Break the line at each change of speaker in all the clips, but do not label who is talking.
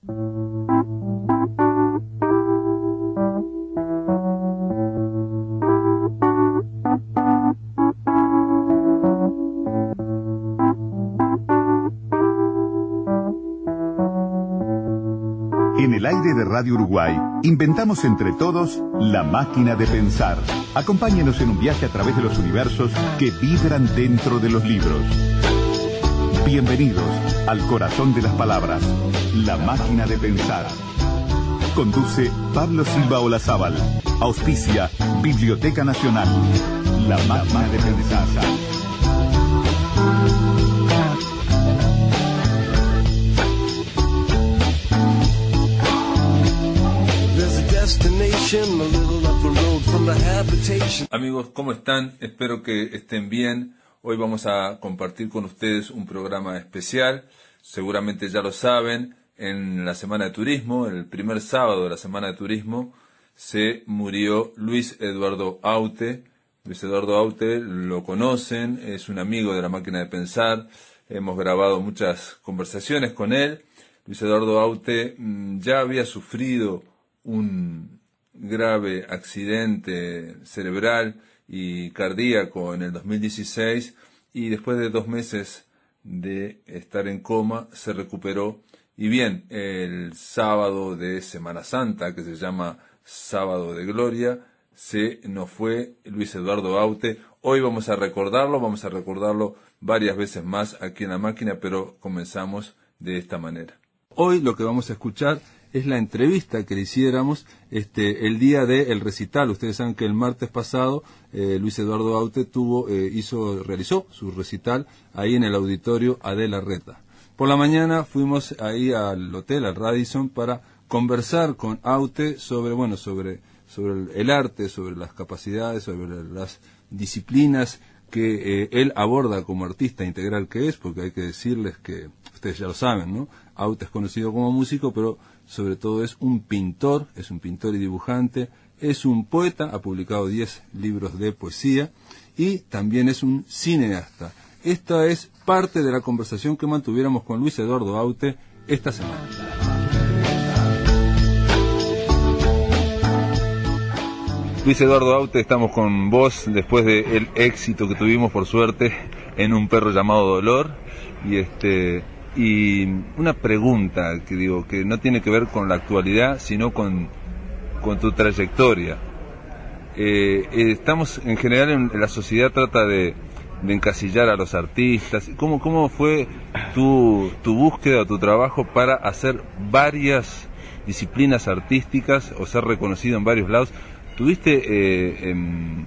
En el aire de Radio Uruguay, inventamos entre todos la máquina de pensar. Acompáñenos en un viaje a través de los universos que vibran dentro de los libros. Bienvenidos al corazón de las palabras, la máquina de pensar. Conduce Pablo Silva Olazábal. Auspicia Biblioteca Nacional. La máquina de pensar.
Amigos, ¿cómo están? Espero que estén bien. Hoy vamos a compartir con ustedes un programa especial. Seguramente ya lo saben, en la Semana de Turismo, el primer sábado de la Semana de Turismo, se murió Luis Eduardo Aute. Luis Eduardo Aute lo conocen, es un amigo de la máquina de pensar. Hemos grabado muchas conversaciones con él. Luis Eduardo Aute mm, ya había sufrido un grave accidente cerebral y cardíaco en el 2016 y después de dos meses de estar en coma se recuperó. Y bien el sábado de Semana Santa que se llama Sábado de Gloria se nos fue Luis Eduardo Aute hoy vamos a recordarlo vamos a recordarlo varias veces más aquí en la máquina pero comenzamos de esta manera. Hoy lo que vamos a escuchar es la entrevista que le hiciéramos este, el día del recital. Ustedes saben que el martes pasado eh, Luis Eduardo Aute tuvo, eh, hizo, realizó su recital ahí en el auditorio Adela Reta. Por la mañana fuimos ahí al hotel, al Radisson, para conversar con Aute sobre, bueno, sobre, sobre el arte, sobre las capacidades, sobre las disciplinas que eh, él aborda como artista integral que es, porque hay que decirles que, ustedes ya lo saben, ¿no? Aute es conocido como músico, pero sobre todo es un pintor, es un pintor y dibujante, es un poeta, ha publicado 10 libros de poesía y también es un cineasta. Esta es parte de la conversación que mantuviéramos con Luis Eduardo Aute esta semana. Luis Eduardo Aute, estamos con vos después del éxito que tuvimos por suerte en un perro llamado Dolor y este y una pregunta que digo, que no tiene que ver con la actualidad, sino con, con tu trayectoria. Eh, estamos en general en, la sociedad trata de, de, encasillar a los artistas. ¿Cómo, cómo fue tu, tu búsqueda o tu trabajo para hacer varias disciplinas artísticas o ser reconocido en varios lados? ¿Tuviste eh, em,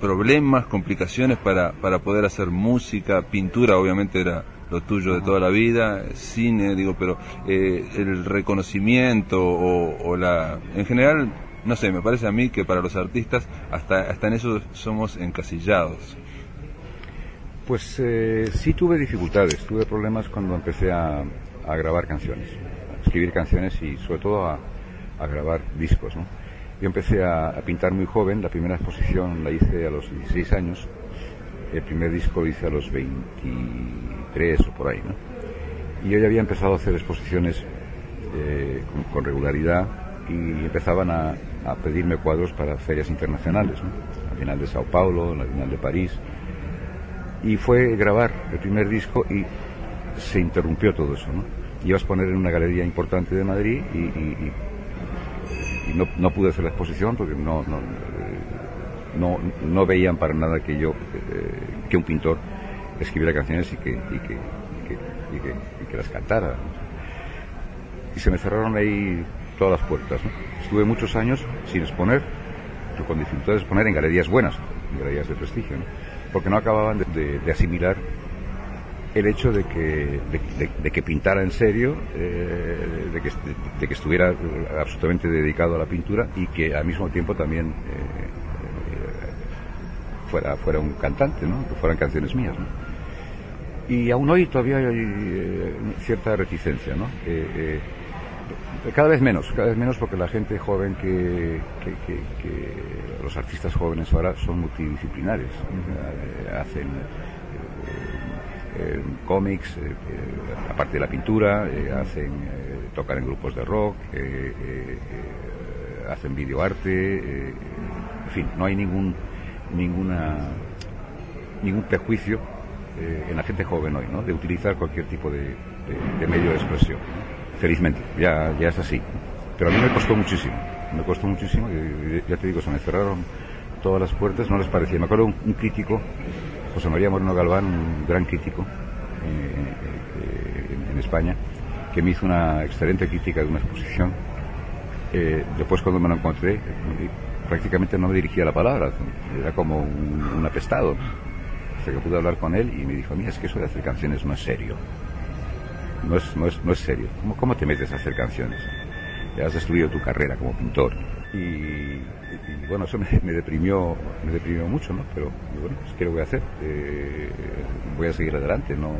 problemas, complicaciones para, para poder hacer música? Pintura obviamente era lo tuyo de toda la vida, cine, digo, pero eh, el reconocimiento o, la... En general, no sé, me parece a mí que para los artistas hasta, hasta en eso somos encasillados.
Pues eh, sí tuve dificultades, tuve problemas cuando empecé a, grabar canciones, a escribir canciones y sobre todo a, a grabar discos. ¿no? Yo empecé a, a, pintar muy joven, la primera exposición la hice a los 16 años, el primer disco lo hice a los 20 tres o por ahí, ¿no? Y yo ya había empezado a hacer exposiciones eh, con, regularidad y empezaban a, pedirme cuadros para ferias internacionales, ¿no? La final de Sao Paulo, la final de París. Y fue grabar el primer disco y se interrumpió todo eso, ¿no? Ibas a poner en una galería importante de Madrid y, no, pude hacer la exposición porque no, no, no, no veían para nada que yo, eh, que un pintor escribiera canciones y que, y que, y que, las cantara. Y se me cerraron ahí todas las puertas. Estuve muchos años sin exponer, con dificultades de exponer en galerías buenas, en galerías de prestigio, porque no acababan de, asimilar el hecho de que, de, que pintara en serio, eh, de, que, de, que, estuviera absolutamente dedicado a la pintura y que al mismo tiempo también eh, eh, fuera, fuera un cantante, ¿no? que fueran canciones mías. ¿no? Y aún hoy todavía hay eh, cierta reticencia, ¿no? Eh, eh, cada vez menos, cada vez menos porque la gente joven que, los artistas jóvenes ahora son multidisciplinares, hacen cómics, aparte de la pintura, hacen tocar en grupos de rock, hacen videoarte, en fin, no hay ningún ninguna ningún prejuicio en la gente joven hoy, ¿no? De utilizar cualquier tipo de, medio de expresión. Felizmente, ya, ya es así. Pero a mí me costó muchísimo, me costó muchísimo, y, ya te digo, se me cerraron todas las puertas, no les parecía. Me acuerdo un, un crítico, José María Moreno Galván, un gran crítico eh, en, España, que me hizo una excelente crítica de una exposición. Eh, después cuando me lo encontré, prácticamente no me dirigía la palabra, era como un, apestado. Hasta que pude hablar con él y me dijo, mira, es que eso de hacer canciones no es serio. No es, no es, no es serio. ¿Cómo, ¿Cómo te metes a hacer canciones? Ya has destruido tu carrera como pintor. Y, bueno, eso me, deprimió me deprimió mucho, ¿no? Pero bueno, pues, ¿qué lo voy a hacer? Eh, voy a seguir adelante, no,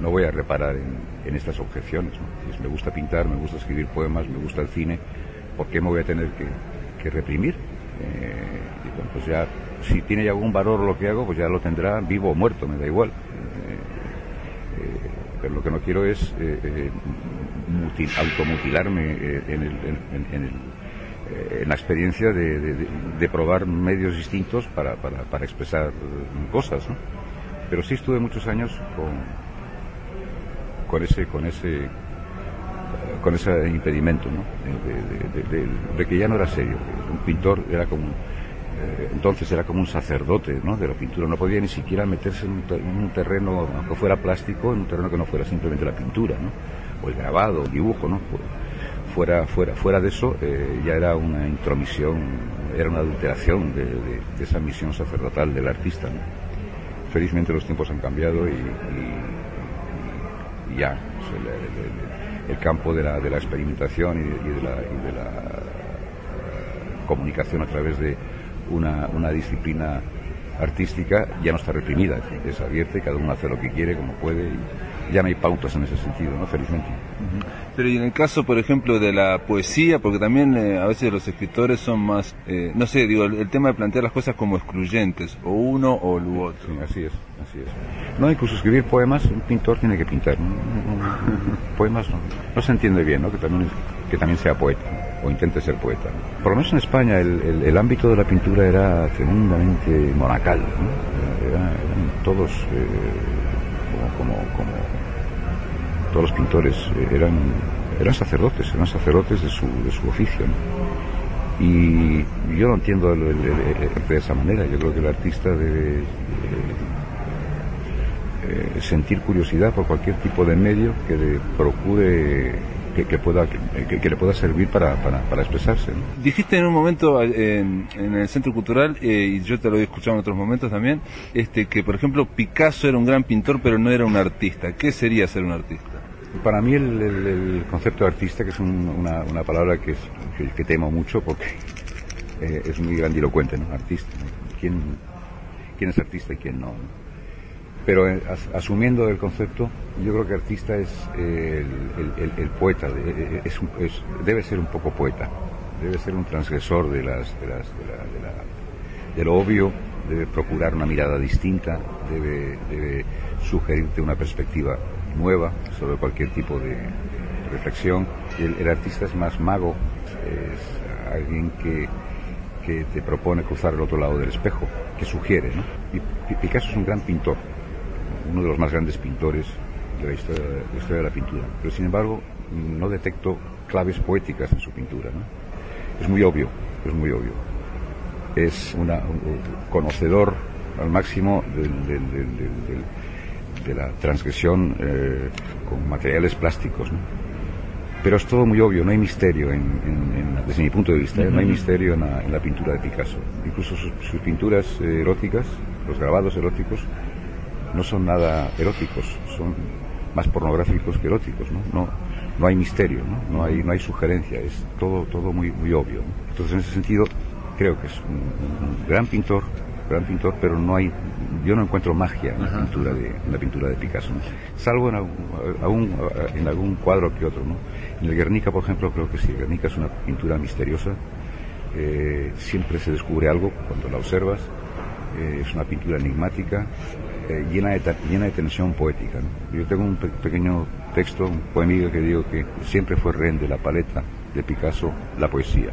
no, voy a reparar en, estas objeciones. Pues me gusta pintar, me gusta escribir poemas, me gusta el cine, ¿por qué me voy a tener que, reprimir? Eh, y bueno, pues ya, si tiene algún valor lo que hago, pues ya lo tendrá vivo o muerto, me da igual. Eh, pero lo que no quiero es automutilarme en el, en el eh, en la experiencia de, probar medios distintos para, para, expresar cosas. Pero sí estuve muchos años con, con ese, con ese, con ese impedimento, ¿no? De, que ya no era serio. Un pintor era como, eh, entonces era como un sacerdote, ¿no? De la pintura. No podía ni siquiera meterse en un, terreno, aunque fuera plástico, en un terreno que no fuera simplemente la pintura, ¿no? O el grabado, el dibujo, ¿no? fuera, fuera, fuera de eso eh, ya era una intromisión, era una adulteración de, esa misión sacerdotal del artista. Felizmente los tiempos han cambiado y, ya el, campo de la, de la experimentación y de, la, eh, comunicación a través de una, una disciplina artística ya no está reprimida, es abierta y cada uno hace lo que quiere, como puede, y ya no hay pautas en ese sentido, ¿no? Felizmente.
Pero y en el caso, por ejemplo, de la poesía, porque también eh, a veces los escritores son más, eh, no sé, digo, el, tema de plantear las cosas como excluyentes, o uno o el otro.
Sí, así es, así es. No, incluso escribir poemas, un pintor tiene que pintar. poemas no, se entiende bien, ¿no? Que también, que también sea poeta, o intente ser poeta. Por lo menos en España el, ámbito de la pintura era tremendamente monacal, ¿no? eran todos eh, como, como todos los pintores eh, eran, eran sacerdotes, eran sacerdotes de su, de su oficio. Y yo no entiendo de esa manera. Yo creo que el artista debe eh, sentir curiosidad por cualquier tipo de medio que procure que, pueda que, le pueda servir para, para, expresarse.
Dijiste en un momento en, el Centro Cultural, eh, y yo te lo he escuchado en otros momentos también, este que por ejemplo Picasso era un gran pintor pero no era un artista. ¿Qué sería ser un artista?
Para mí el, concepto de artista, que es una, una, palabra que, que, temo mucho porque eh, es muy grandilocuente, ¿no? Artista. ¿Quién, ¿Quién es artista y quién no? Pero eh, asumiendo el concepto, yo creo que artista es el, el, poeta, es, es, debe ser un poco poeta, debe ser un transgresor de, las, de, las, de, la, de, lo obvio, debe procurar una mirada distinta, debe, debe sugerirte una perspectiva nueva sobre cualquier tipo de reflexión. El, el artista es más mago, es alguien que, que, te propone cruzar el otro lado del espejo, que sugiere. ¿no? Y Picasso es un gran pintor, uno de los más grandes pintores de la historia, de la, pintura, pero sin embargo no detecto claves poéticas en su pintura. ¿no? Es muy obvio, es muy obvio. Es un conocedor al máximo del, del de la transgresión eh, con materiales plásticos. Pero es todo muy obvio, no hay misterio, desde mi punto de vista, ¿eh? no hay misterio en la, pintura de Picasso. Incluso sus, pinturas eh, eróticas, los grabados eróticos, no son nada eróticos, son más pornográficos que eróticos, ¿no? No, no hay misterio, ¿no? No hay, no hay sugerencia, es todo, todo muy, muy obvio. Entonces, en ese sentido, creo que es un gran pintor, gran pintor, pero no hay, yo no encuentro magia en la pintura de, en la pintura de Picasso, salvo en algún, en algún cuadro que otro, ¿no? En el Guernica, por ejemplo, creo que sí, el Guernica es una pintura misteriosa, eh, siempre se descubre algo cuando la observas, eh, es una pintura enigmática, eh, llena, de, llena de tensión poética. Yo tengo un pequeño texto, un poemillo que digo que siempre fue rehén de la paleta de Picasso, la poesía.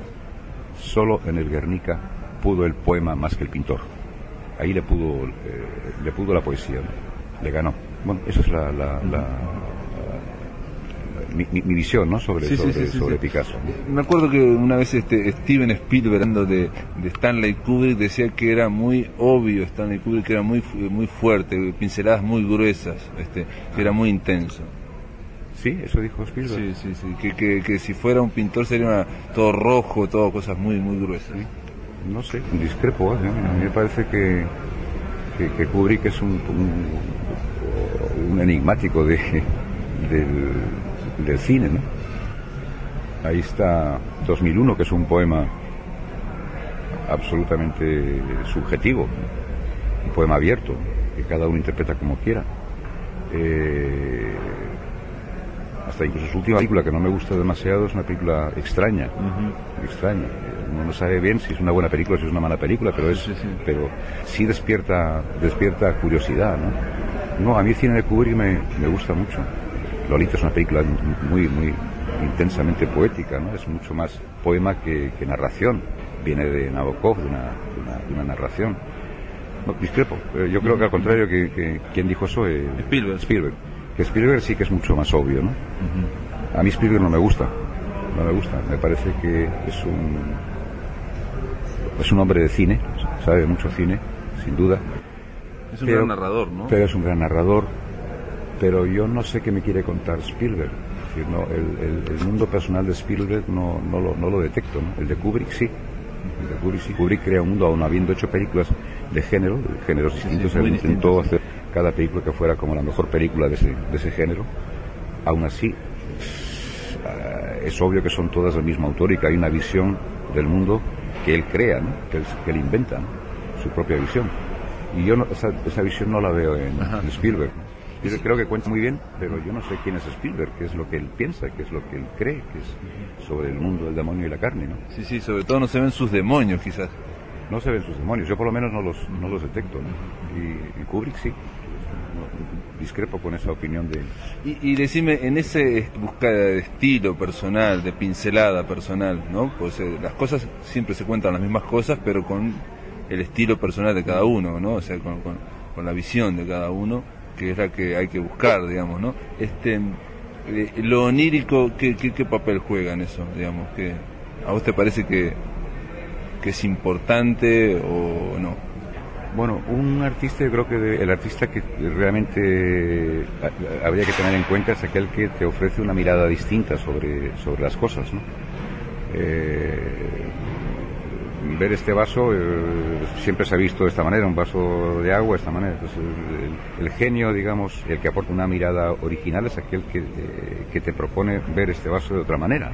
Solo en el Guernica pudo el poema más que el pintor. Ahí le pudo, eh, le pudo la poesía, le ganó. Bueno, esa es la, mi, visión ¿no? sobre, sobre, Picasso.
Me acuerdo que una vez este Steven Spielberg, hablando de, Stanley Kubrick, decía que era muy obvio Stanley Kubrick, que era muy, muy fuerte, pinceladas muy gruesas, este, que era muy intenso.
Sí, eso dijo Spielberg.
Sí, sí, sí, que, que, si fuera un pintor sería todo rojo, todo cosas muy, muy gruesas.
No sé, discrepo, ¿eh? a mí me parece que, que, Kubrick es un, un, enigmático de, del, del cine, ¿no? Ahí está 2001, que es un poema absolutamente subjetivo, un poema abierto, que cada uno interpreta como quiera. Eh, hasta incluso su última película, que no me gusta demasiado, es una película extraña, extraña. Uno no sabe bien si es una buena película o si es una mala película, pero es, sí, pero sí despierta, despierta curiosidad, ¿no? No, a mí el cine de Kubrick me, me gusta mucho. Lolita es una película muy, muy intensamente poética, ¿no? Es mucho más poema que, narración. Viene de Nabokov, de una, narración. discrepo. Eh, yo creo que al contrario que, quien dijo eso,
eh, Spielberg.
Spielberg. Que Spielberg sí que es mucho más obvio, ¿no? A mí Spielberg no me gusta. No me gusta. Me parece que es un es un hombre de cine, sabe mucho cine, sin duda.
Es un gran narrador, ¿no?
Pero es un gran narrador, pero yo no sé qué me quiere contar Spielberg. no, el, mundo personal de Spielberg no, no, lo, no lo detecto, ¿no? el de Kubrick sí. El de Kubrick sí. Kubrick crea un mundo, aún habiendo hecho películas de género, de géneros distintos, él intentó hacer cada película que fuera como la mejor película de ese, de ese género. Aún así, es obvio que son todas del mismo autor y que hay una visión del mundo que él crea, ¿no? que, él, que él inventa, su propia visión. Y yo esa, esa, visión no la veo en, en Spielberg. Yo creo que cuenta muy bien, pero yo no sé quién es Spielberg, qué es lo que él piensa, qué es lo que él cree, que es sobre el mundo del demonio y la carne, ¿no?
Sí, sí, sobre todo no se ven sus demonios, quizás.
No se ven sus demonios, yo por lo menos no los, no los detecto, ¿no? Y, Kubrick sí, discrepo con esa opinión de
y, y, decime, en ese búsqueda de estilo personal, de pincelada personal, ¿no? Pues eh, las cosas siempre se cuentan las mismas cosas, pero con el estilo personal de cada uno, ¿no? O sea, con, con la visión de cada uno que es la que hay que buscar, digamos, ¿no? Este, eh, lo onírico, ¿qué, ¿qué, papel juega en eso, digamos? que ¿A vos te parece que, que es importante o no?
Bueno, un artista, yo creo que el artista que realmente habría que tener en cuenta es aquel que te ofrece una mirada distinta sobre, sobre las cosas, ¿no? Eh, ver este vaso eh, siempre se ha visto de esta manera, un vaso de agua de esta manera. el, genio, digamos, el que aporta una mirada original es aquel que, eh, que te propone ver este vaso de otra manera.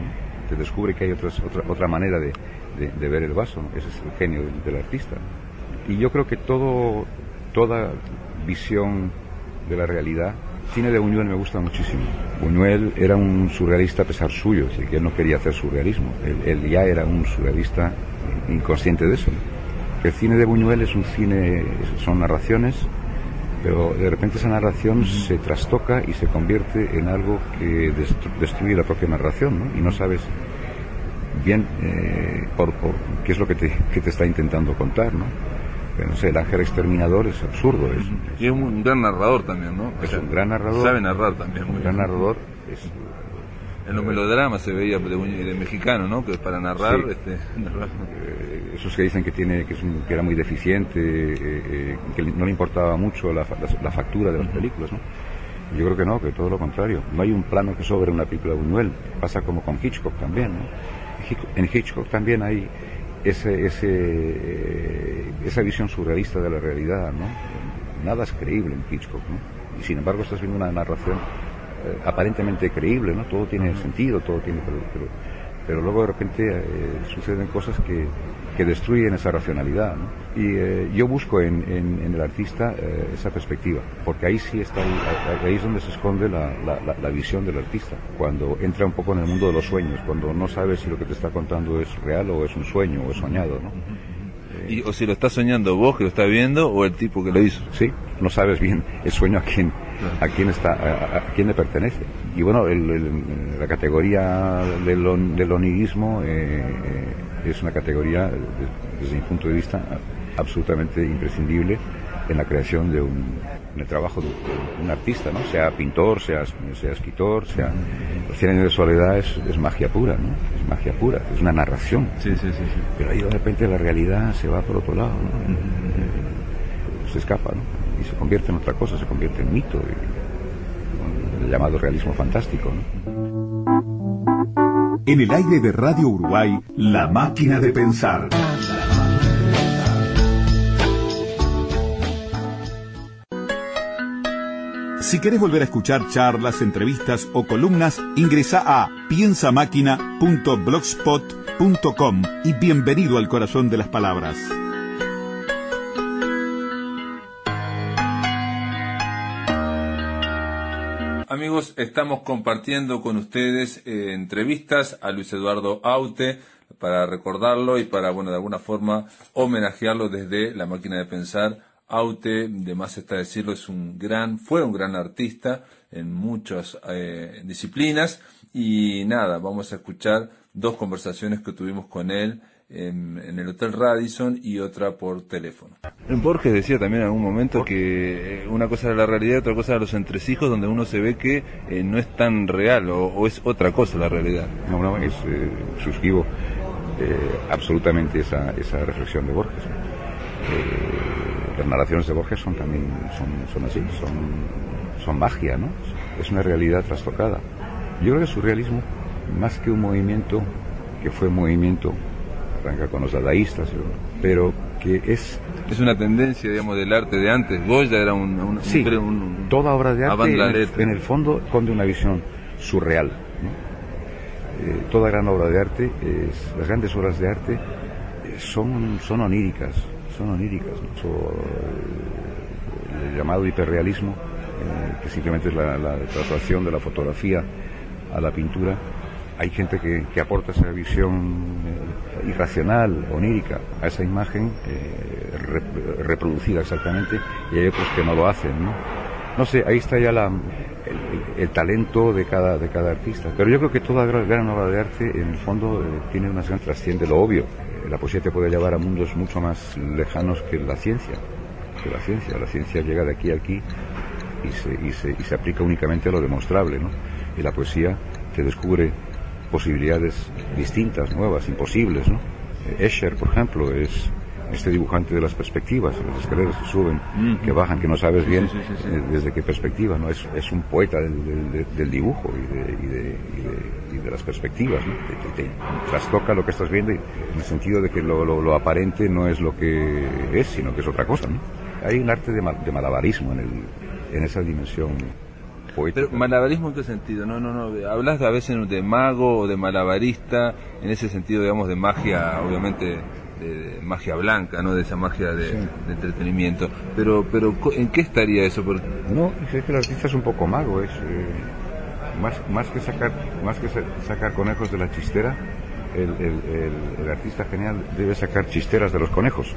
Te descubre que hay otra, otra manera de, de, ver el vaso. Ese es el genio del, artista. Y yo creo que todo, toda visión de la realidad cine de Buñuel me gusta muchísimo. Buñuel era un surrealista a pesar suyo, así que él no quería hacer surrealismo. él, ya era un surrealista inconsciente de eso. el cine de Buñuel es un cine, son narraciones, pero de repente esa narración se trastoca y se convierte en algo que destruye la propia narración, ¿no? Y no sabes bien eh, por, qué es lo que te, que te está intentando contar, ¿no? No sé, el ángel exterminador es absurdo. Es,
y es un gran narrador también, ¿no?
Es un gran narrador.
Sabe narrar también.
Un gran narrador. Es,
en los melodramas se veía de, mexicano, ¿no? Que para narrar, este,
eh, esos que dicen que tiene que, era muy deficiente, eh, eh, que no le importaba mucho la, factura de las películas, ¿no? Yo creo que no, que todo lo contrario. No hay un plano que sobre una película de Buñuel. Pasa como con Hitchcock también, ¿no? En Hitchcock también hay ese, ese, esa visión surrealista de la realidad, ¿no? Nada es creíble en Hitchcock, ¿no? Y sin embargo estás viendo una narración eh, aparentemente creíble, ¿no? Todo tiene sentido, todo tiene... Pero, pero, luego de repente eh, suceden cosas que, que, destruyen esa racionalidad, ¿no? Y eh, yo busco en, en, el artista esa perspectiva, porque ahí sí está, ahí es donde se esconde la, la, la, visión del artista, cuando entra un poco en el mundo de los sueños, cuando no sabes si lo que te está contando es real o es un sueño o es soñado, ¿no?
y, o si lo estás soñando vos que lo estás viendo o el tipo que lo hizo.
Sí, no sabes bien el sueño a quién, a quién está, a, quién le pertenece. Y bueno, la categoría del, eh, es una categoría, desde mi punto de vista, absolutamente imprescindible en la creación de un, en el trabajo de un artista, ¿no? Sea pintor, sea, sea escritor, sea... Los cien años de soledad es, magia pura, ¿no? Es magia pura, es una narración.
Sí, sí, sí,
Pero ahí de repente la realidad se va por otro lado, Se escapa, ¿no? Y se convierte en otra cosa, se convierte en mito, el llamado realismo fantástico,
En el aire de Radio Uruguay, La Máquina de Pensar. Si querés volver a escuchar charlas, entrevistas o columnas, ingresa a piensamáquina.blogspot.com y bienvenido al corazón de las palabras.
Amigos, estamos compartiendo con ustedes eh, entrevistas a Luis Eduardo Aute para recordarlo y para, bueno, de alguna forma homenajearlo desde la máquina de pensar. Aute, de más está decirlo, es un gran, fue un gran artista en muchas eh, disciplinas. Y nada, vamos a escuchar dos conversaciones que tuvimos con él en, el Hotel Radisson y otra por teléfono. Borges decía también en algún momento que eh, una cosa era la realidad y otra cosa era los entresijos donde uno se ve que eh, no es tan real o, es otra cosa la realidad.
No, no, es, suscribo absolutamente esa, esa reflexión de Borges las narraciones de Borges son también son, son así, son, son magia, ¿no? Es una realidad trastocada. Yo creo que su realismo, más que un movimiento, que fue un movimiento, arranca con los dadaístas, pero que es...
Es una tendencia, digamos, del arte de antes. Goya era un...
sí, toda obra de arte en el, en el, fondo esconde una visión surreal. Eh, toda gran obra de arte, es, las grandes obras de arte eh, son, son oníricas, son oníricas, el, llamado hiperrealismo, eh, que simplemente es la, la, traslación de la fotografía a la pintura. Hay gente que, aporta esa visión eh, irracional, onírica, a esa imagen eh, reproducida exactamente, y hay otros que no lo hacen, ¿no? No sé, ahí está ya la, el, talento de cada, de cada artista. Pero yo creo que toda gran, obra de arte, en el fondo, tiene una gran trasciende lo obvio la poesía te puede llevar a mundos mucho más lejanos que la ciencia. Que la ciencia. La ciencia llega de aquí a aquí y se, y se, y se aplica únicamente a lo demostrable, ¿no? Y la poesía te descubre posibilidades distintas, nuevas, imposibles, ¿no? Escher, por ejemplo, es este dibujante de las perspectivas, las escaleras que suben, que bajan, que no sabes bien eh, desde qué perspectiva, ¿no? Es, es un poeta del, del, dibujo y de, y, de, y de, las perspectivas, ¿no? Te, trastoca lo que estás viendo en el sentido de que lo, lo, aparente no es lo que es, sino que es otra cosa, ¿no? Hay un arte de, de malabarismo en, el, en esa dimensión
pero malabarismo en qué sentido? No, no, no. Hablas a veces de mago o de malabarista, en ese sentido, digamos, de magia, obviamente de, magia blanca, ¿no? De esa magia de, entretenimiento. Pero, pero ¿en qué estaría eso?
No, es que el artista es un poco mago, es eh, más, más que sacar, más que sacar conejos de la chistera, el, el, artista genial debe sacar chisteras de los conejos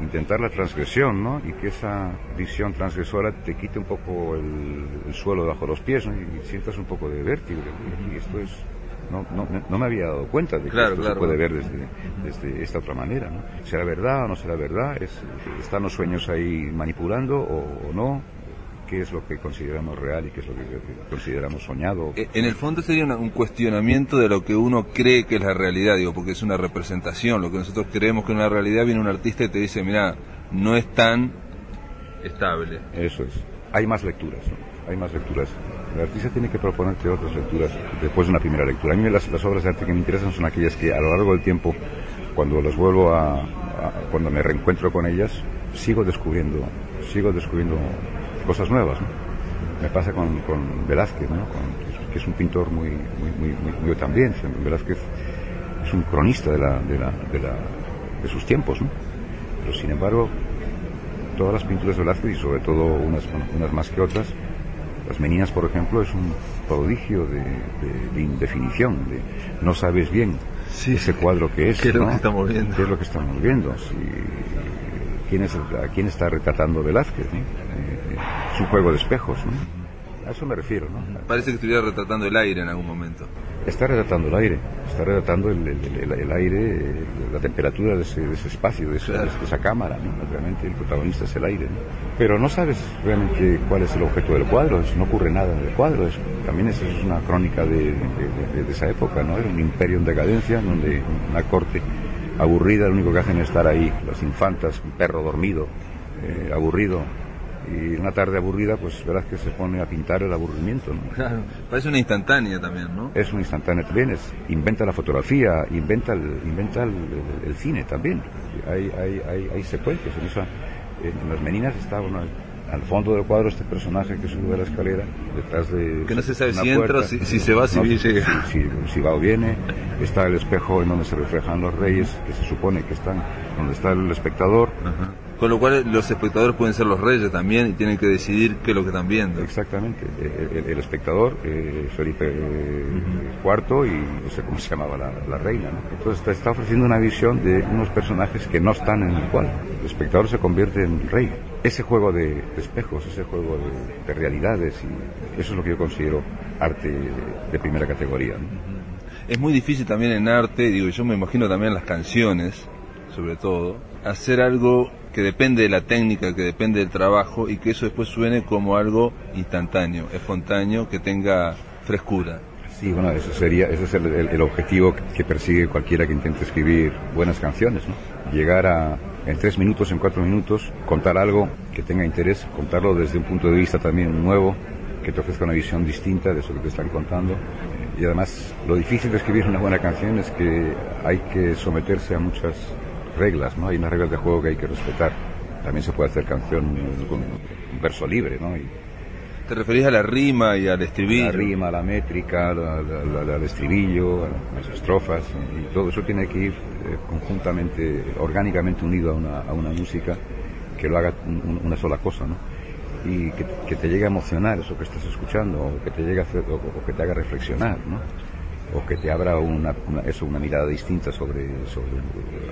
intentar la transgresión, ¿no? Y que esa visión transgresora te quite un poco el, suelo bajo los pies, ¿no? Y, sientas un poco de vértigo. Y esto es no, no, no me había dado cuenta de que esto se puede ver desde, desde esta otra manera. ¿no? ¿Será verdad o no será verdad? ¿Es, ¿Están los sueños ahí manipulando o, no? Qué es lo que consideramos real y qué es lo que consideramos soñado.
Eh, en el fondo sería un cuestionamiento de lo que uno cree que es la realidad, digo, porque es una representación. Lo que nosotros creemos que es una realidad, viene un artista y te dice, mira, no es tan estable.
Eso es. Hay más lecturas, ¿no? Hay más lecturas. El artista tiene que proponerte otras lecturas después de una primera lectura. A mí las, obras de arte que me interesan son aquellas que a lo largo del tiempo, cuando las vuelvo a, cuando me reencuentro con ellas, sigo descubriendo, sigo descubriendo cosas nuevas. Me pasa con, con Velázquez, ¿no? que es un pintor muy, muy, muy, muy, también. Velázquez es un cronista de, la, de, la, de, la, de sus tiempos, ¿no? Pero sin embargo, todas las pinturas de Velázquez y sobre todo unas, unas más que otras, las meninas, por ejemplo, es un prodigio de, indefinición, de no sabes bien ese cuadro que es.
¿Qué es lo que estamos viendo?
¿Qué es lo que estamos viendo? ¿quién es ¿A quién está retratando Velázquez? Eh, es un juego de espejos. A eso me refiero. ¿no?
Parece que estuviera retratando el aire en algún momento.
Está retratando el aire, está retratando el, el, aire, la temperatura de ese, espacio, de, esa cámara. Realmente el protagonista es el aire. Pero no sabes realmente cuál es el objeto del cuadro, no ocurre nada en el cuadro. también es, es una crónica de, esa época, ¿no? Era un imperio en decadencia, donde una corte aburrida, lo único que hacen es estar ahí, las infantas, un perro dormido, eh, aburrido, y una tarde aburrida, pues verás que se pone a pintar el aburrimiento. ¿no?
Claro, parece una instantánea también, ¿no?
Es una instantánea también, es, inventa la fotografía, inventa el, inventa el, cine también. Hay, hay, hay, hay secuencias, en, esa, en las meninas está una, al fondo del cuadro este personaje que sube la escalera, detrás de...
Que no se sabe si entra, si, si, se va, si, llega.
Si, si, va o viene, está el espejo en donde se reflejan los reyes, que se supone que están donde está el espectador.
Con lo cual los espectadores pueden ser los reyes también y tienen que decidir qué es lo que están viendo.
Exactamente. El, espectador, eh, Felipe IV y no sé cómo se llamaba la, reina. Entonces está, ofreciendo una visión de unos personajes que no están en el cual. El espectador se convierte en rey. Ese juego de, espejos, ese juego de, realidades, y eso es lo que yo considero arte de, primera categoría.
Es muy difícil también en arte, digo, yo me imagino también las canciones, sobre todo, hacer algo que depende de la técnica, que depende del trabajo y que eso después suene como algo instantáneo, espontáneo, que tenga frescura.
Sí, bueno, eso sería, ese es el, objetivo que persigue cualquiera que intente escribir buenas canciones, ¿no? Llegar a, en tres minutos, en cuatro minutos, contar algo que tenga interés, contarlo desde un punto de vista también nuevo, que te ofrezca una visión distinta de eso que te están contando. Y además, lo difícil de escribir una buena canción es que hay que someterse a muchas reglas, ¿no? Hay unas reglas de juego que hay que respetar. También se puede hacer canción con un verso libre, ¿no? Y,
¿Te referís a la rima y al estribillo?
La rima, la métrica, al estribillo, a las estrofas, y todo eso tiene que ir eh, conjuntamente, orgánicamente unido a una, a una música que lo haga una sola cosa, ¿no? Y que, te llegue a emocionar eso que estás escuchando, o que te llegue a hacer, o que te haga reflexionar, ¿no? O que te abra una, eso, una mirada distinta sobre, sobre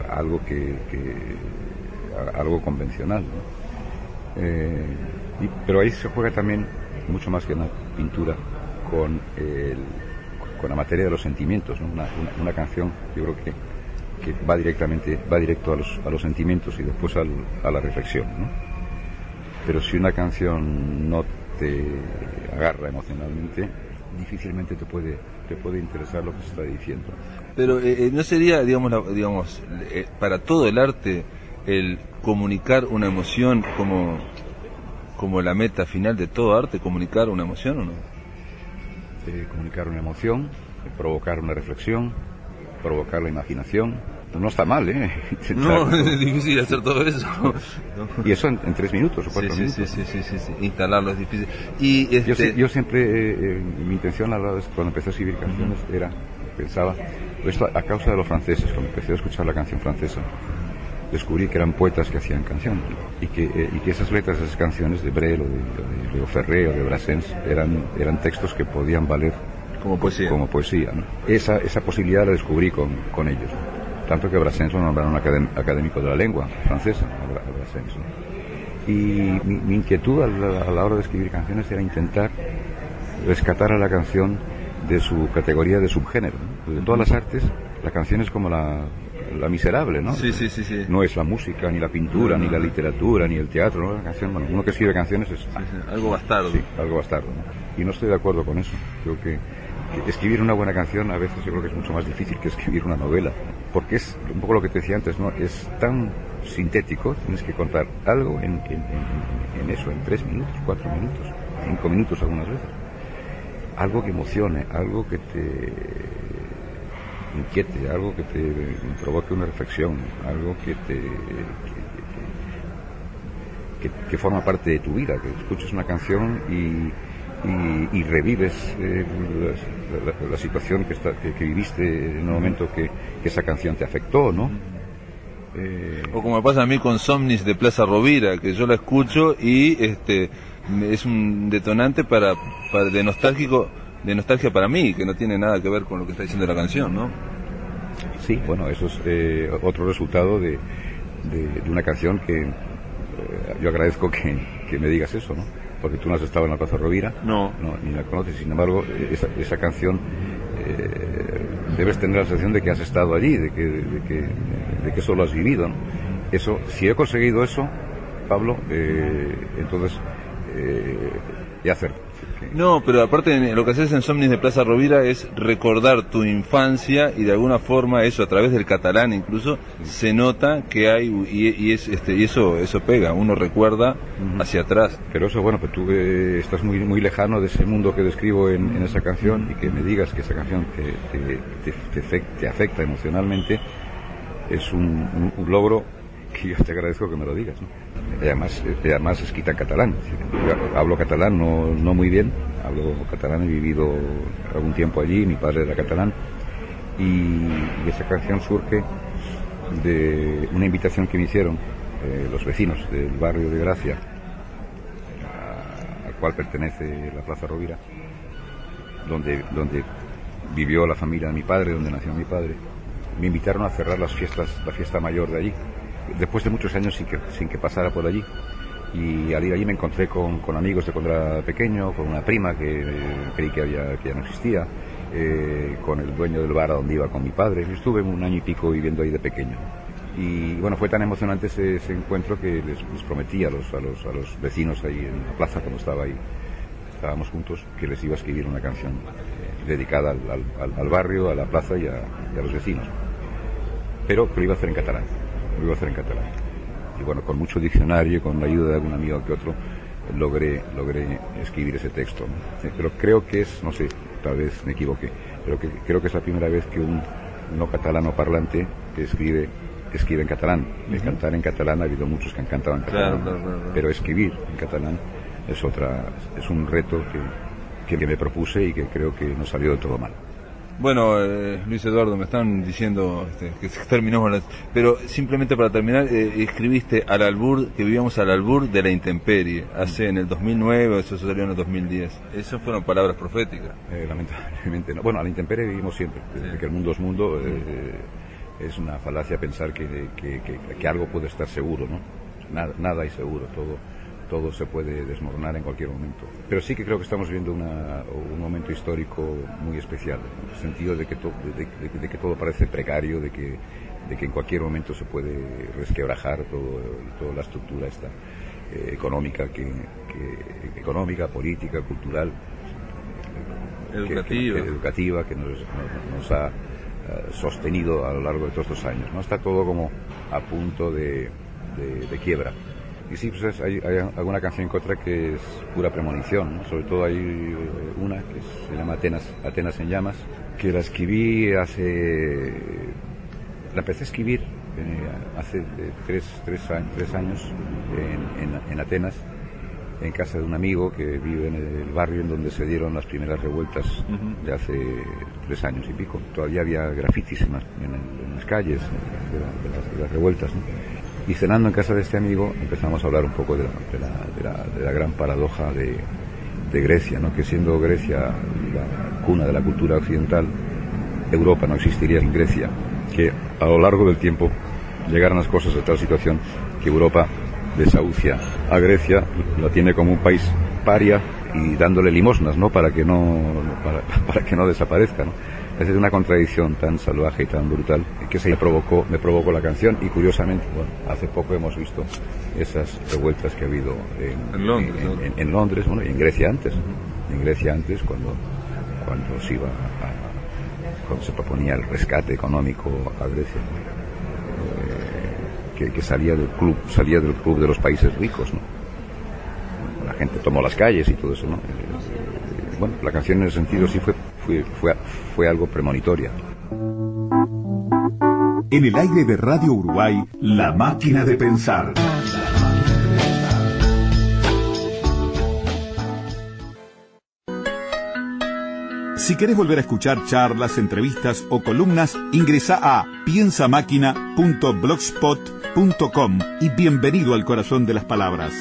algo que, algo convencional. Eh, pero ahí se juega también mucho más que una pintura con, el, con la materia de los sentimientos. Una, una, canción, yo creo que, que, va directamente, va directo a los, a los sentimientos y después a la reflexión. Pero si una canción no te agarra emocionalmente, difícilmente te puede, te puede interesar lo que se está diciendo.
Pero eh, eh, no sería, digamos, digamos eh, para todo el arte, el comunicar una emoción como, como la meta final de todo arte, comunicar una emoción o no?
comunicar una emoción, provocar una reflexión, provocar la imaginación, no está mal, ¿eh?
no, es difícil hacer todo eso.
Y eso en, tres minutos o cuatro
sí,
minutos.
Sí, sí, sí, sí, instalarlo es difícil. Y
este... yo, siempre, eh, eh, mi intención a la vez, cuando empecé a escribir canciones era, pensaba, esto a causa de los franceses, cuando empecé a escuchar la canción francesa, descubrí que eran poetas que hacían canciones y que, eh, y que esas letras, esas canciones de Brel o de, de, Ferré o de Brassens eran, eran textos que podían valer
como poesía.
Como poesía ¿no? esa, esa posibilidad la descubrí con, con ellos tanto que Brassens lo nombraron académico de la lengua francesa, Y mi, inquietud a la, hora de escribir canciones era intentar rescatar a la canción de su categoría de subgénero. De todas las artes, la canción es como la, miserable, ¿no?
Sí, sí, sí, sí,
No es la música, ni la pintura, ni la literatura, ni el teatro, ¿no? La canción, bueno, uno que escribe canciones es...
algo bastardo.
Sí, algo bastardo. Y no estoy de acuerdo con eso. Creo que escribir una buena canción a veces yo creo que es mucho más difícil que escribir una novela, porque es un poco lo que te decía antes, ¿no? Es tan sintético, tienes que contar algo en, eso, en tres minutos, cuatro minutos, cinco minutos algunas veces. Algo que emocione, algo que te inquiete, algo que te provoque una reflexión, algo que te que forma parte de tu vida, que escuches una canción y y, revives eh, la, situación que, está, que, viviste en el momento que, esa canción te afectó, ¿no?
Eh, o como pasa a mí con Somnis de Plaza Rovira, que yo la escucho y este es un detonante para, de nostálgico de nostalgia para mí, que no tiene nada que ver con lo que está diciendo la canción, ¿no?
Sí, bueno, eso es eh, otro resultado de, de, una canción que eh, yo agradezco que, que, me digas eso, ¿no? Porque tú no has estado en la Plaza Rovira.
No.
no ni la conoces. Sin embargo, esa, esa canción eh, debes tener la sensación de que has estado allí, de que, de que, de que eso lo has vivido, ¿no? Eso, si he conseguido eso, Pablo, eh, entonces eh, acerto.
No, pero aparte lo que haces en Somnis de Plaza Rovira es recordar tu infancia y de alguna forma eso a través del catalán incluso se nota que hay y, es este y eso eso pega, uno recuerda hacia atrás.
Pero eso bueno, pues tú eh, estás muy muy lejano de ese mundo que describo en, esa canción y que me digas que esa canción te, te, te, afecta emocionalmente es un, un logro que yo te agradezco que me lo digas. ¿no? Además, además catalán. hablo catalán, no, no muy bien, hablo catalán, he vivido algún tiempo allí, mi padre era catalán, y, esa canción surge de una invitación que me hicieron eh, los vecinos del barrio de Gracia, al cual pertenece la Plaza Rovira, donde, donde vivió la familia de mi padre, donde nació mi padre. Me invitaron a cerrar las fiestas, la fiesta mayor de allí, después de muchos años sin que, sin pasara por allí. Y al ir allí me encontré con, amigos de cuando era pequeño, con una prima que creí que, había, que ya no existía, eh, con el dueño del bar donde iba con mi padre. Estuve un año y pico viviendo ahí de pequeño. Y bueno, fue tan emocionante ese, encuentro que les, prometí a los, vecinos ahí en la plaza cuando estaba ahí, estábamos juntos, que les iba a escribir una canción eh, dedicada al, barrio, a la plaza y a, y a los vecinos. Pero lo iba a hacer en catalán lo iba a hacer en catalán. Y bueno, con mucho diccionario con la ayuda de algún amigo que otro, logré, logré escribir ese texto. Pero creo que es, no sé, tal vez me equivoqué, pero que, creo que es la primera vez que un no catalano parlante que escribe escribe en catalán. De cantar en catalán ha habido muchos que han cantado en catalán, pero escribir en catalán es otra, es un reto que, que me propuse y que creo que no salió de todo mal.
Bueno, eh, Luis Eduardo, me están diciendo este, que se terminó con Pero simplemente para terminar, eh, escribiste al albur, que vivíamos al albur de la intemperie, hace en el 2009, eso salió en el 2010. Esas fueron palabras proféticas.
Eh, lamentablemente no. Bueno, a la intemperie vivimos siempre, desde que el mundo es mundo. es una falacia pensar que, que, que, algo puede estar seguro, ¿no? Nada, nada hay seguro, todo todo se puede desmoronar en cualquier momento. Pero sí que creo que estamos viendo un momento histórico muy especial, en el sentido de que, de, que todo parece precario, de que, de que en cualquier momento se puede resquebrajar todo, toda la estructura esta eh, económica, que, económica, política, cultural,
educativa,
que, educativa, que nos, nos, ha eh, sostenido a lo largo de todos estos años. ¿no? Está todo como a punto de quiebra. Y sí, pues hay, alguna canción que otra que es pura premonición, sobre todo hay eh, una que se llama Atenas, Atenas en llamas, que la escribí hace... La empecé a escribir eh, hace eh, tres, tres, años, tres años en, en, Atenas, en casa de un amigo que vive en el barrio en donde se dieron las primeras revueltas de hace tres años y pico. Todavía había grafitis en, las calles de, las, revueltas. Y cenando en casa de este amigo empezamos a hablar un poco de la, gran paradoja de, Grecia, ¿no? que siendo Grecia la cuna de la cultura occidental, Europa no existiría sin Grecia, que a lo largo del tiempo llegaron las cosas a tal situación que Europa desahucia a Grecia, la tiene como un país paria y dándole limosnas, ¿no? Para que no, para, que no desaparezca. Es una contradicción tan salvaje y tan brutal que se me provocó, me provocó la canción y curiosamente, bueno, hace poco hemos visto esas revueltas que ha habido
en, Londres,
en, Londres bueno, y en Grecia antes, en Grecia antes cuando, cuando se iba cuando se proponía el rescate económico a Grecia, eh, que, salía del club, salía del club de los países ricos, ¿no? La gente tomó las calles y todo eso, ¿no? Eh, bueno, la canción en ese sentido sí fue fue, fue, algo premonitoria.
En el aire de Radio Uruguay, La Máquina de Pensar. Si querés volver a escuchar charlas, entrevistas o columnas, ingresa a piensamáquina.blogspot.com y bienvenido al corazón de las palabras.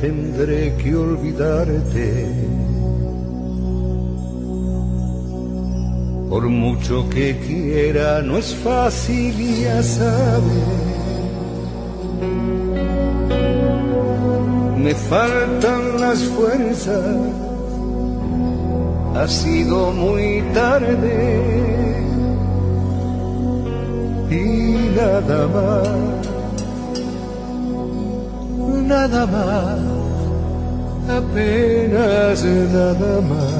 Tendré que olvidarte. Por mucho que quiera, no es fácil, ya sabes. Me faltan las fuerzas, ha sido muy tarde y nada más nada más, apenas nada más.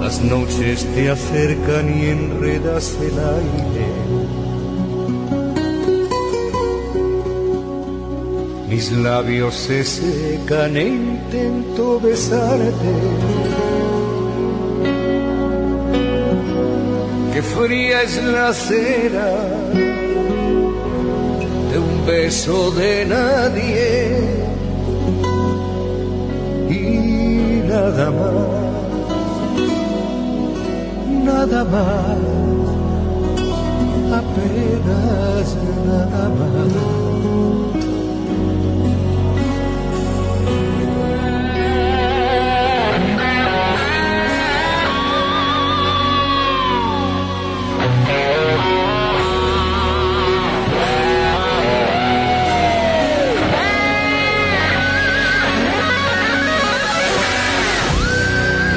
Las noches te acercan y enredas el aire. Mis labios se secan e intento besarte fría es la cera de un beso de nadie y nada más, nada más, apenas nada más.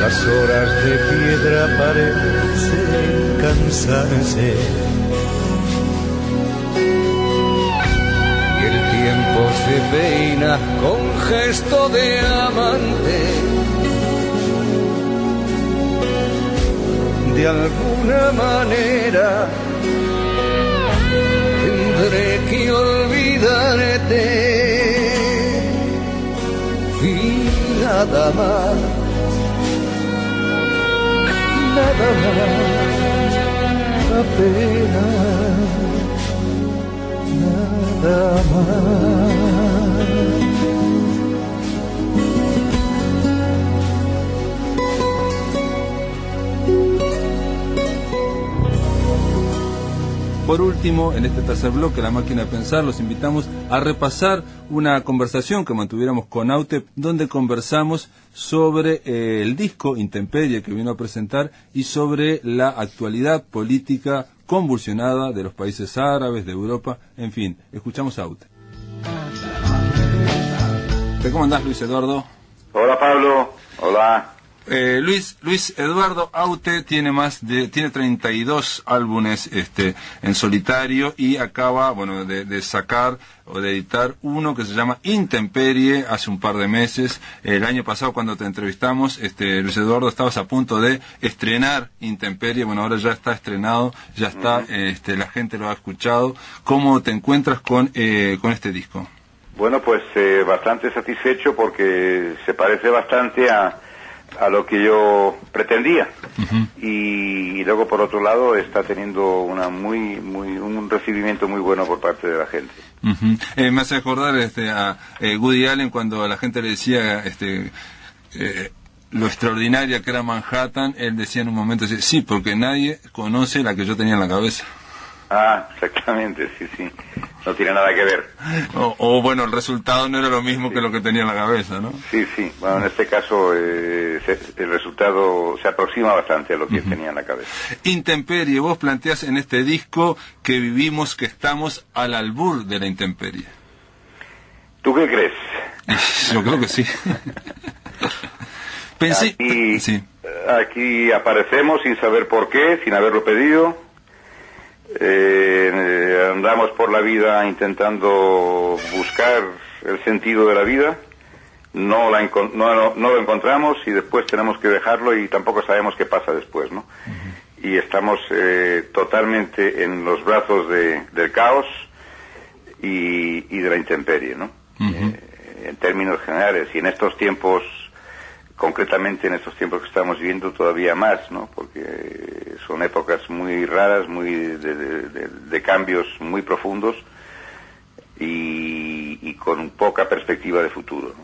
Las horas de piedra parecen cansarse. Y el tiempo se peina con gesto de amante. De alguna manera tendré que olvidarte. Y nada más nada más, apenas nada más.
Por último, en este tercer bloque, La Máquina de Pensar, los invitamos a repasar una conversación que mantuviéramos con Aute, donde conversamos sobre eh, el disco Intemperie que vino a presentar y sobre la actualidad política convulsionada de los países árabes, de Europa, en fin, escuchamos a Aute. ¿Cómo andás, Luis Eduardo?
Hola, Pablo. Hola.
Eh, Luis Luis Eduardo Aute tiene más de tiene 32 álbumes este en solitario y acaba bueno de, de, sacar o de editar uno que se llama Intemperie hace un par de meses. El año pasado cuando te entrevistamos este Luis Eduardo estabas a punto de estrenar Intemperie. Bueno ahora ya está estrenado ya está uh -huh. este la gente lo ha escuchado. Cómo te encuentras con eh, con este disco
bueno pues eh, bastante satisfecho porque se parece bastante a a lo que yo pretendía uh -huh. y, y, luego por otro lado está teniendo una muy muy un recibimiento muy bueno por parte de la gente
uh -huh. eh, me hace acordar este a eh, Woody Allen cuando a la gente le decía este eh, lo extraordinaria que era Manhattan él decía en un momento sí porque nadie conoce la que yo tenía en la cabeza
Ah, exactamente, sí, sí. No tiene nada que ver.
O, o, bueno, el resultado no era lo mismo sí. que lo que tenía en la cabeza, ¿no?
Sí, sí. Bueno, en este caso eh, el resultado se aproxima bastante a lo que uh -huh. tenía en la cabeza.
Intemperie, vos planteás en este disco que vivimos, que estamos al albur de la intemperie.
¿Tú qué crees?
Yo creo que sí.
Pensé... Aquí, sí. aquí aparecemos sin saber por qué, sin haberlo pedido eh, andamos por la vida intentando buscar el sentido de la vida, no, la no, no, no, lo encontramos y después tenemos que dejarlo y tampoco sabemos qué pasa después, ¿no? Uh -huh. Y estamos eh, totalmente en los brazos de, del caos y, y, de la intemperie, ¿no? Uh -huh. eh, en términos generales y en estos tiempos concretamente en estos tiempos que estamos viviendo todavía más, ¿no? Porque son épocas muy raras, muy de, cambios muy profundos y, con poca perspectiva de futuro.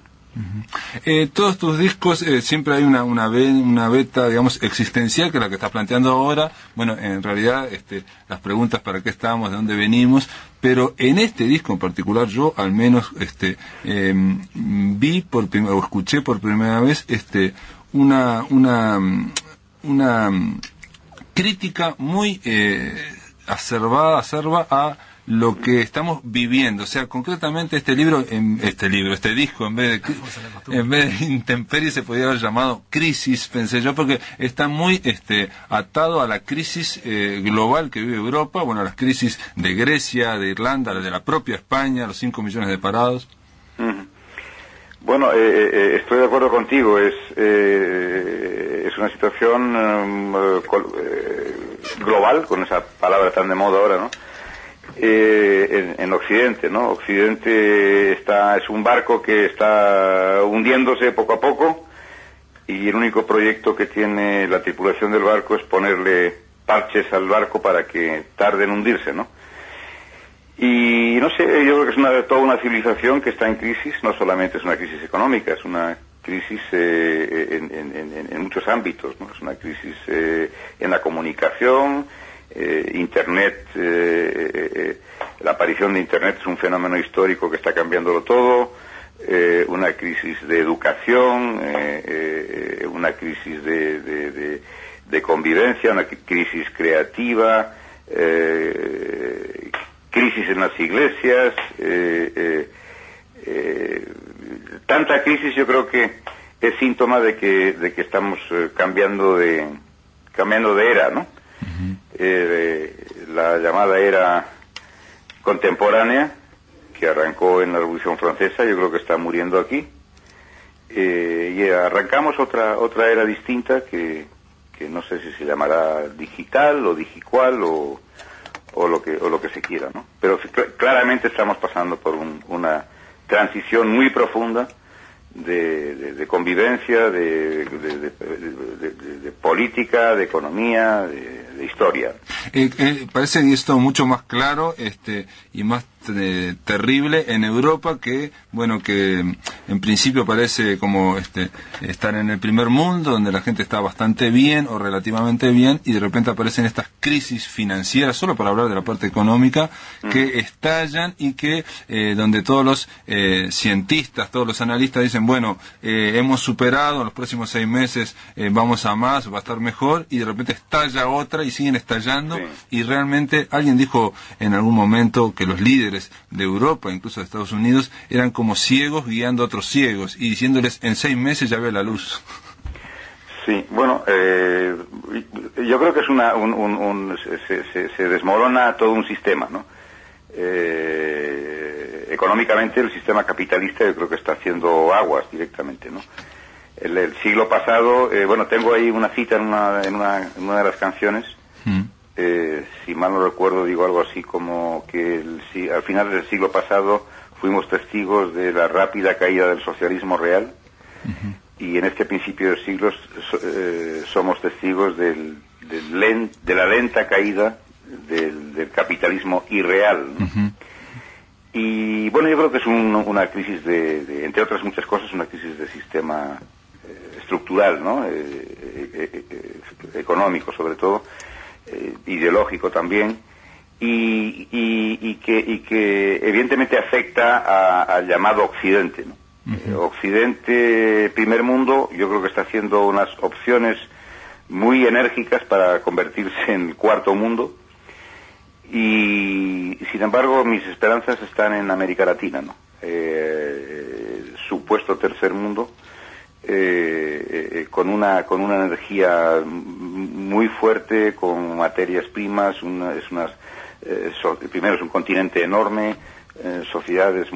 Eh, todos tus discos eh, siempre hay una, una, una beta, digamos, existencial, que es la que estás planteando ahora. Bueno, en realidad, este, las preguntas para qué estamos, de dónde venimos, pero en este disco en particular, yo al menos este, em, vi por o escuché por primera vez este, una, una, una crítica muy eh, acervada, acerva a lo que estamos viviendo. O sea, concretamente este libro, este libro, este disco, en vez de, en vez de intemperie se podría haber llamado crisis, pensé yo, porque está muy este, atado a la crisis eh, global que vive Europa, bueno, a las crisis de Grecia, de Irlanda, de la propia España, los 5 millones de parados.
Bueno, eh, eh, estoy de acuerdo contigo. Es, es una situación um, global, con esa palabra tan de moda ahora, ¿no? Eh, en, Occidente, ¿no? Occidente está, es un barco que está hundiéndose poco a poco y el único proyecto que tiene la tripulación del barco es ponerle parches al barco para que tarde en hundirse, ¿no? Y no sé, yo creo que es una, toda una civilización que está en crisis, no solamente es una crisis económica, es una crisis eh, en, muchos ámbitos, ¿no? Es una crisis eh, en la comunicación, eh, Internet, eh, eh, la aparición de Internet es un fenómeno histórico que está cambiándolo todo, una crisis de educación, una crisis de, de, convivencia, una crisis creativa, crisis en las iglesias, tanta crisis yo creo que es síntoma de que, de que estamos cambiando de cambiando de era, ¿no? Eh, la llamada era contemporánea, que arrancó en la Revolución Francesa, yo creo que está muriendo aquí. Eh, y arrancamos otra otra era distinta que, que, no sé si se llamará digital o digital o, o lo que o lo que se quiera, ¿no? Pero claramente estamos pasando por una transición muy profunda de, convivencia, de, de, política, de economía, de, historia.
Eh, eh, parece esto mucho más claro este, y más terrible en Europa que, bueno, que en principio parece como este, estar en el primer mundo, donde la gente está bastante bien o relativamente bien, y de repente aparecen estas crisis financieras, solo para hablar de la parte económica, mm. que estallan y que eh, donde todos los eh, cientistas, todos los analistas dicen, bueno, eh, hemos superado, en los próximos seis meses vamos a más, va a estar mejor, y de repente estalla otra y siguen estallando, y realmente alguien dijo en algún momento que los líderes de Europa, incluso de Estados Unidos, eran como ciegos guiando a otros ciegos y diciéndoles en seis meses ya ve la luz.
Sí, bueno, eh, yo creo que es una, un, se, desmorona todo un sistema, ¿no? Eh, económicamente el sistema capitalista yo creo que está haciendo aguas directamente, ¿no? El, siglo pasado, eh, bueno, tengo ahí una cita en una, en una, en una de las canciones, mm. Eh, si mal no recuerdo, digo algo así como que al final del siglo pasado fuimos testigos de la rápida caída del socialismo real y en este principio de siglos eh, somos testigos del, de la lenta caída del, capitalismo irreal. Y bueno, yo creo que es una crisis de, entre otras muchas cosas, una crisis de sistema eh, estructural, ¿no? económico sobre todo, eh, ideológico también, y, y, que, y que evidentemente afecta al llamado Occidente. Eh, Occidente, primer mundo, yo creo que está haciendo unas opciones muy enérgicas para convertirse en el cuarto mundo. Y sin embargo, mis esperanzas están en América Latina, ¿no? Eh, supuesto tercer mundo, eh, con una con una energía muy fuerte, con materias primas, es unas, eh, primero es un continente enorme, eh, sociedades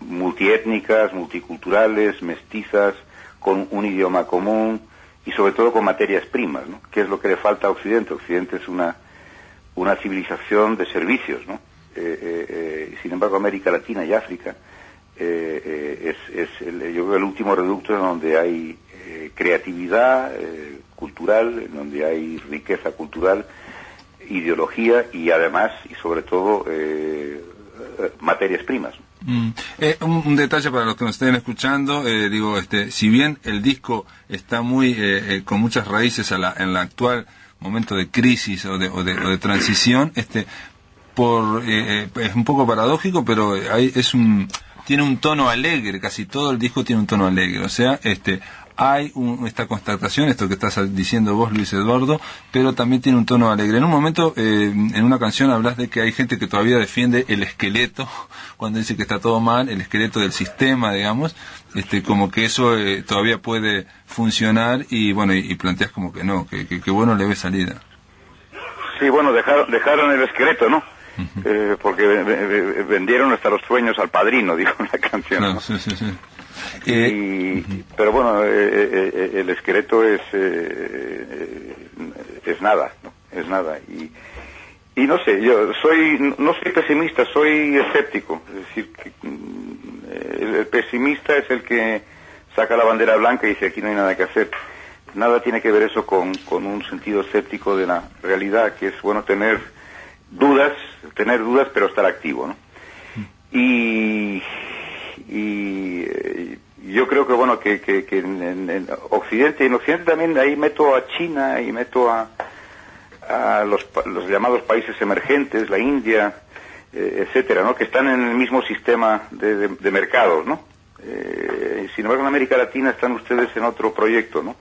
multiétnicas, multiculturales, mestizas, con un idioma común y sobre todo con materias primas, ¿no? ¿Qué es lo que le falta a Occidente? Occidente es una, una civilización de servicios, ¿no? Eh, sin embargo, América Latina y África es, es el, yo creo el último reducto donde hay creatividad, cultural, en donde hay riqueza cultural, ideología y además, y sobre todo, eh, materias primas.
Mm. Eh, un, detalle para los que nos estén escuchando, eh, digo, este, si bien el disco está muy eh, con muchas raíces a la, en la actual momento de crisis o de, o de, o de transición, este, por es un poco paradójico, pero hay, es un tiene un tono alegre, casi todo el disco tiene un tono alegre, o sea, este hay esta constatación, esto que estás diciendo vos, Luis Eduardo, pero también tiene un tono alegre. En un momento, eh, en una canción hablas de que hay gente que todavía defiende el esqueleto, cuando dice que está todo mal, el esqueleto del sistema, digamos, este, como que eso eh, todavía puede funcionar y bueno, y, planteas como que no, que, que, bueno le ve salida.
Sí, bueno, dejaron, dejaron el esqueleto, ¿no? Eh, porque vendieron hasta los sueños al padrino, dijo la canción. ¿no? Sí, sí, sí. Y, pero bueno, eh, eh, eh, el esqueleto es es nada, ¿no? es nada. Y, y no sé, yo soy no soy pesimista, soy escéptico. Es decir, que, mm, el, pesimista es el que saca la bandera blanca y dice aquí no hay nada que hacer. Nada tiene que ver eso con, con un sentido escéptico de la realidad, que es bueno tener dudas, tener dudas, pero estar activo, ¿no? Y, y yo creo que bueno que, que, en, Occidente y en Occidente también ahí meto a China y meto a, a los, los llamados países emergentes, la India, eh, etcétera, ¿no? que están en el mismo sistema de, de, mercados, ¿no? Eh, sin embargo, en América Latina están ustedes en otro proyecto, ¿no?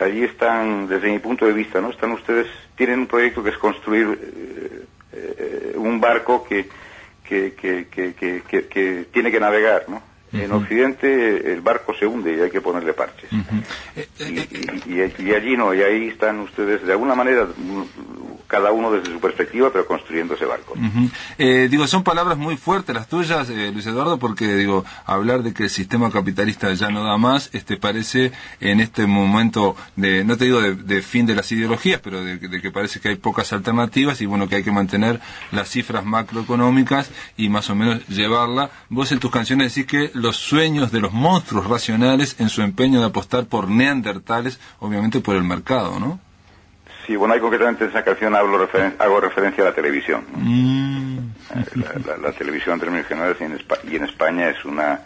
Allí están, desde mi punto de vista, ¿no? Están ustedes, tienen un proyecto que es construir eh, un barco que, que, que, que, que tiene que navegar, ¿no? En Occidente el barco se hunde y hay que ponerle parches. Eh, eh, y, y, allí no, y ahí están ustedes de alguna manera cada uno desde su perspectiva, pero construyendo ese barco.
Eh, digo, son palabras muy fuertes las tuyas, eh, Luis Eduardo, porque digo, hablar de que el sistema capitalista ya no da más, este parece en este momento de, no te digo de, fin de las ideologías, pero de, que parece que hay pocas alternativas y bueno, que hay que mantener las cifras macroeconómicas y más o menos llevarla. Vos en tus canciones decís que los sueños de los monstruos racionales en su empeño de apostar por neandertales, obviamente por el mercado, ¿no?
Sí, bueno, hay concretamente en esa canción hablo hago referencia a la televisión. Mm. Eh, la, televisión en términos generales y en, España es una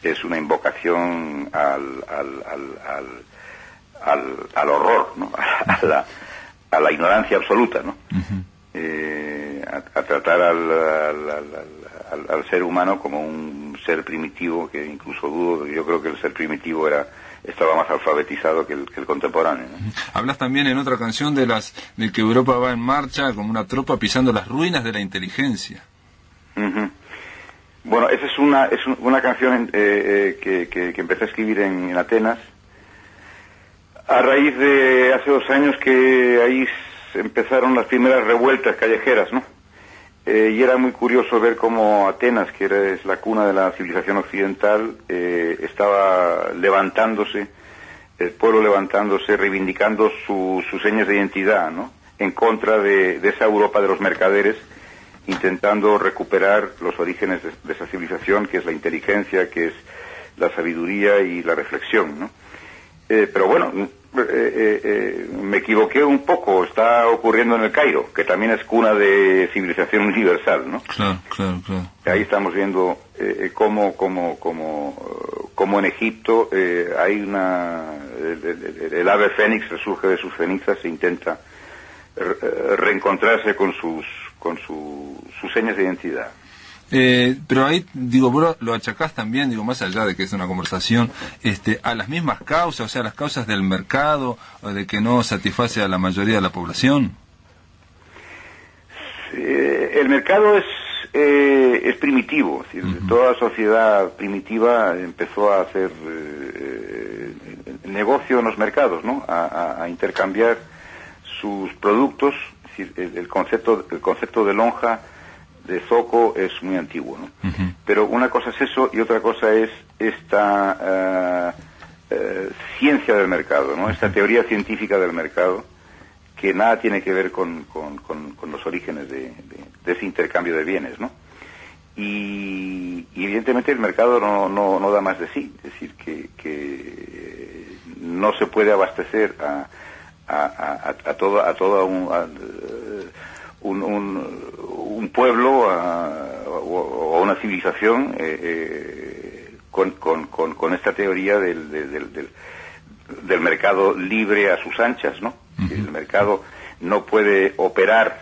es una invocación al, al, al, al, horror, ¿no? a, la, a la ignorancia absoluta, ¿no? Eh, a, tratar al, al, ser humano como un ser primitivo, que incluso dudo, yo creo que el ser primitivo era estaba más alfabetizado que el, contemporáneo.
Hablas también en otra canción de las de que Europa va en marcha como una tropa pisando las ruinas de la inteligencia.
Bueno, esa es una, es una canción eh, eh, que, que, empecé a escribir en, Atenas a raíz de hace dos años que ahí empezaron las primeras revueltas callejeras, ¿no? Eh, y era muy curioso ver cómo Atenas, que era, es la cuna de la civilización occidental, eh, estaba levantándose, el pueblo levantándose, reivindicando sus señas de identidad, ¿no? En contra de, esa Europa de los mercaderes, intentando recuperar los orígenes de, de, esa civilización, que es la inteligencia, que es la sabiduría y la reflexión, ¿no? Eh, pero bueno, eh, eh, eh, me equivoqué un poco, está ocurriendo en el Cairo, que también es cuna de civilización universal, ¿no?
Claro, claro, claro.
Ahí estamos viendo eh, cómo, cómo, cómo, cómo en Egipto hay una... El, ave fénix resurge de sus cenizas e intenta reencontrarse con sus, con sus señas de identidad.
Eh, pero ahí, digo, vos lo achacás también, digo, más allá de que es una conversación, este, a las mismas causas, o sea, las causas del mercado, de que no satisface a la mayoría de la población.
el mercado es, eh, es primitivo, toda sociedad primitiva empezó a hacer eh, negocio en los mercados, ¿no? A, intercambiar sus productos, el, concepto, el concepto de lonja, de Zoco es muy antiguo, ¿no? Pero una cosa es eso y otra cosa es esta eh, eh, ciencia del mercado, ¿no? Esta teoría científica del mercado que nada tiene que ver con, los orígenes de, ese intercambio de bienes, ¿no? Y, evidentemente el mercado no, no, da más de sí, es decir, que, no se puede abastecer a, a, a, todo, a toda un, un, un, pueblo o, una civilización con, con, con, esta teoría del, del, del, mercado libre a sus anchas, ¿no? El mercado no puede operar,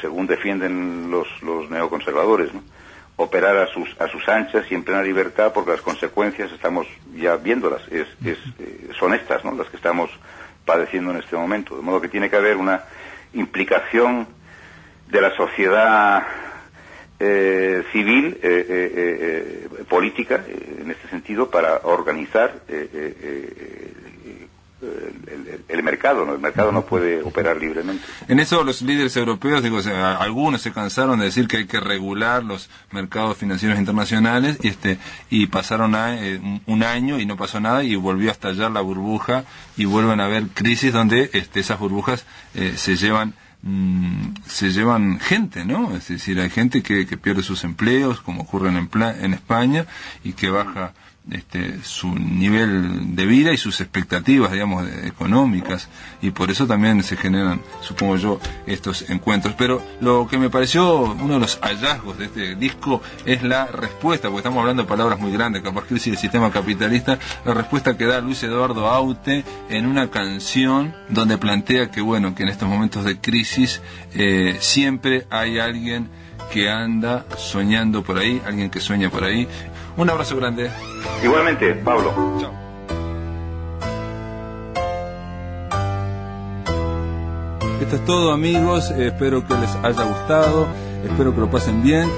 según defienden los, los neoconservadores, ¿no? operar a sus, a sus anchas y en plena libertad porque las consecuencias estamos ya viéndolas, es, es, eh, son estas ¿no? las que estamos padeciendo en este momento. De modo que tiene que haber una implicación de la sociedad eh, civil, eh, política, en este sentido, para organizar el, mercado, ¿no? el mercado no puede operar libremente.
En eso los líderes europeos, digo, algunos se cansaron de decir que hay que regular los mercados financieros internacionales y este y pasaron a, eh, un año y no pasó nada y volvió a estallar la burbuja y vuelven a haber crisis donde este, esas burbujas eh, se llevan mm, se llevan gente, ¿no? Es decir, hay gente que, que pierde sus empleos, como ocurre en, en España, y que baja este, su nivel de vida y sus expectativas, digamos, económicas, y por eso también se generan, supongo yo, estos encuentros. Pero lo que me pareció uno de los hallazgos de este disco es la respuesta, porque estamos hablando de palabras muy grandes, capaz crisis del sistema capitalista, la respuesta que da Luis Eduardo Aute en una canción donde plantea que, bueno, que en estos momentos de crisis eh, siempre hay alguien que anda soñando por ahí, alguien que sueña por ahí. Un abrazo grande.
Igualmente, Pablo. Chao.
Esto es todo amigos, espero que les haya gustado, espero que lo pasen bien.